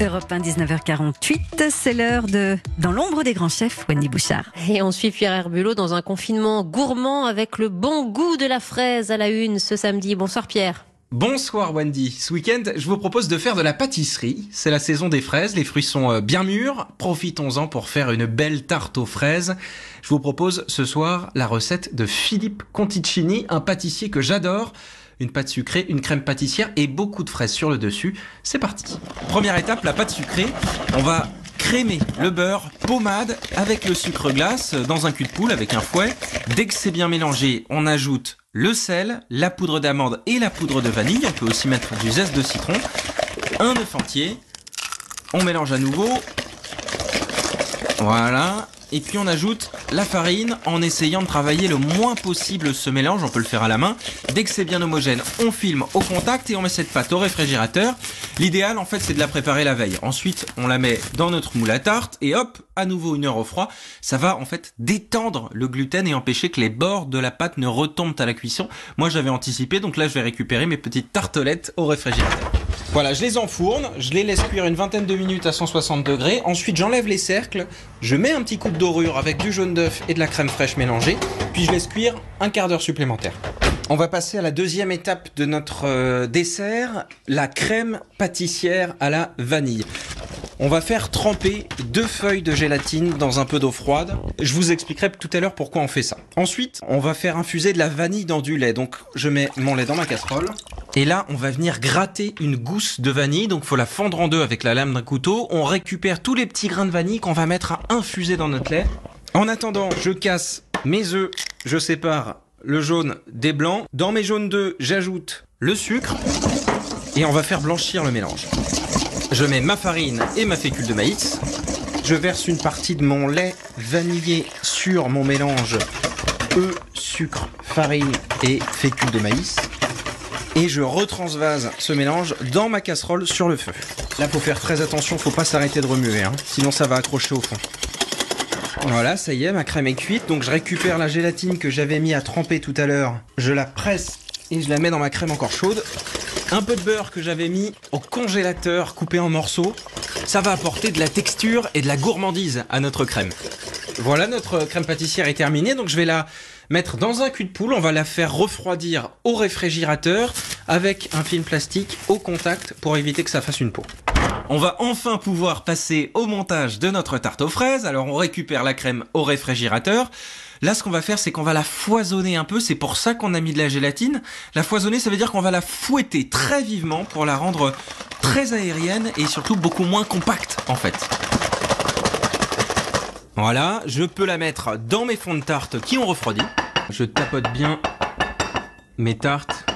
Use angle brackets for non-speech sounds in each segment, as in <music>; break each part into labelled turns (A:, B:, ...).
A: Europe 1, 19h48, c'est l'heure de Dans l'ombre des grands chefs, Wendy Bouchard.
B: Et on suit Pierre Herbulot dans un confinement gourmand avec le bon goût de la fraise à la une ce samedi. Bonsoir Pierre.
C: Bonsoir Wendy. Ce week-end, je vous propose de faire de la pâtisserie. C'est la saison des fraises, les fruits sont euh, bien mûrs. Profitons-en pour faire une belle tarte aux fraises. Je vous propose ce soir la recette de Philippe Conticini, un pâtissier que j'adore. Une pâte sucrée, une crème pâtissière et beaucoup de fraises sur le dessus. C'est parti. Première étape, la pâte sucrée. On va crémer le beurre pommade avec le sucre glace dans un cul de poule avec un fouet. Dès que c'est bien mélangé, on ajoute le sel, la poudre d'amande et la poudre de vanille. On peut aussi mettre du zeste de citron, un œuf entier. On mélange à nouveau. Voilà. Et puis on ajoute la farine en essayant de travailler le moins possible ce mélange. On peut le faire à la main. Dès que c'est bien homogène, on filme au contact et on met cette pâte au réfrigérateur. L'idéal en fait c'est de la préparer la veille. Ensuite on la met dans notre moule à tarte et hop, à nouveau une heure au froid. Ça va en fait détendre le gluten et empêcher que les bords de la pâte ne retombent à la cuisson. Moi j'avais anticipé donc là je vais récupérer mes petites tartelettes au réfrigérateur. Voilà, je les enfourne, je les laisse cuire une vingtaine de minutes à 160 degrés. Ensuite, j'enlève les cercles, je mets un petit coup de dorure avec du jaune d'œuf et de la crème fraîche mélangée, puis je laisse cuire un quart d'heure supplémentaire. On va passer à la deuxième étape de notre euh, dessert, la crème pâtissière à la vanille. On va faire tremper deux feuilles de gélatine dans un peu d'eau froide. Je vous expliquerai tout à l'heure pourquoi on fait ça. Ensuite, on va faire infuser de la vanille dans du lait. Donc, je mets mon lait dans ma casserole. Et là, on va venir gratter une gousse de vanille. Donc, faut la fendre en deux avec la lame d'un couteau. On récupère tous les petits grains de vanille qu'on va mettre à infuser dans notre lait. En attendant, je casse mes œufs. Je sépare le jaune des blancs. Dans mes jaunes d'œufs, j'ajoute le sucre. Et on va faire blanchir le mélange. Je mets ma farine et ma fécule de maïs. Je verse une partie de mon lait vanillé sur mon mélange œufs, sucre, farine et fécule de maïs. Et je retransvase ce mélange dans ma casserole sur le feu. Là, faut faire très attention, faut pas s'arrêter de remuer, hein, sinon ça va accrocher au fond. Voilà, ça y est, ma crème est cuite. Donc je récupère la gélatine que j'avais mis à tremper tout à l'heure. Je la presse et je la mets dans ma crème encore chaude. Un peu de beurre que j'avais mis au congélateur coupé en morceaux. Ça va apporter de la texture et de la gourmandise à notre crème. Voilà, notre crème pâtissière est terminée. Donc je vais la mettre dans un cul de poule. On va la faire refroidir au réfrigérateur avec un film plastique au contact pour éviter que ça fasse une peau. On va enfin pouvoir passer au montage de notre tarte aux fraises. Alors on récupère la crème au réfrigérateur. Là, ce qu'on va faire, c'est qu'on va la foisonner un peu. C'est pour ça qu'on a mis de la gélatine. La foisonner, ça veut dire qu'on va la fouetter très vivement pour la rendre très aérienne et surtout beaucoup moins compacte, en fait. Voilà, je peux la mettre dans mes fonds de tarte qui ont refroidi. Je tapote bien mes tartes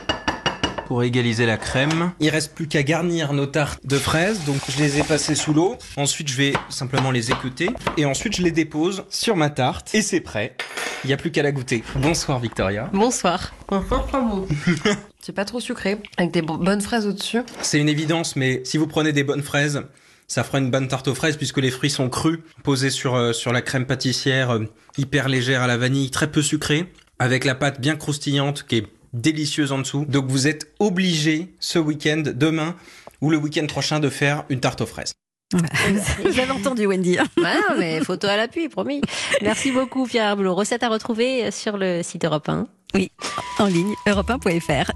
C: pour égaliser la crème. Il reste plus qu'à garnir nos tartes de fraises, donc je les ai passées sous l'eau. Ensuite, je vais simplement les écouter et ensuite je les dépose sur ma tarte et c'est prêt. Il n'y a plus qu'à la goûter. Bonsoir Victoria.
B: Bonsoir. <laughs>
D: C'est pas trop sucré, avec des bonnes fraises au-dessus.
C: C'est une évidence, mais si vous prenez des bonnes fraises, ça fera une bonne tarte aux fraises puisque les fruits sont crus, posés sur, euh, sur la crème pâtissière, euh, hyper légère à la vanille, très peu sucrée, avec la pâte bien croustillante qui est délicieuse en dessous. Donc vous êtes obligé ce week-end, demain ou le week-end prochain, de faire une tarte aux fraises.
A: Avez entendu Wendy. <laughs>
B: Ouais, mais photo à l'appui, promis. Merci beaucoup Pierre. Recette à retrouver sur le site Europe 1.
A: Oui, en ligne, europe1.fr.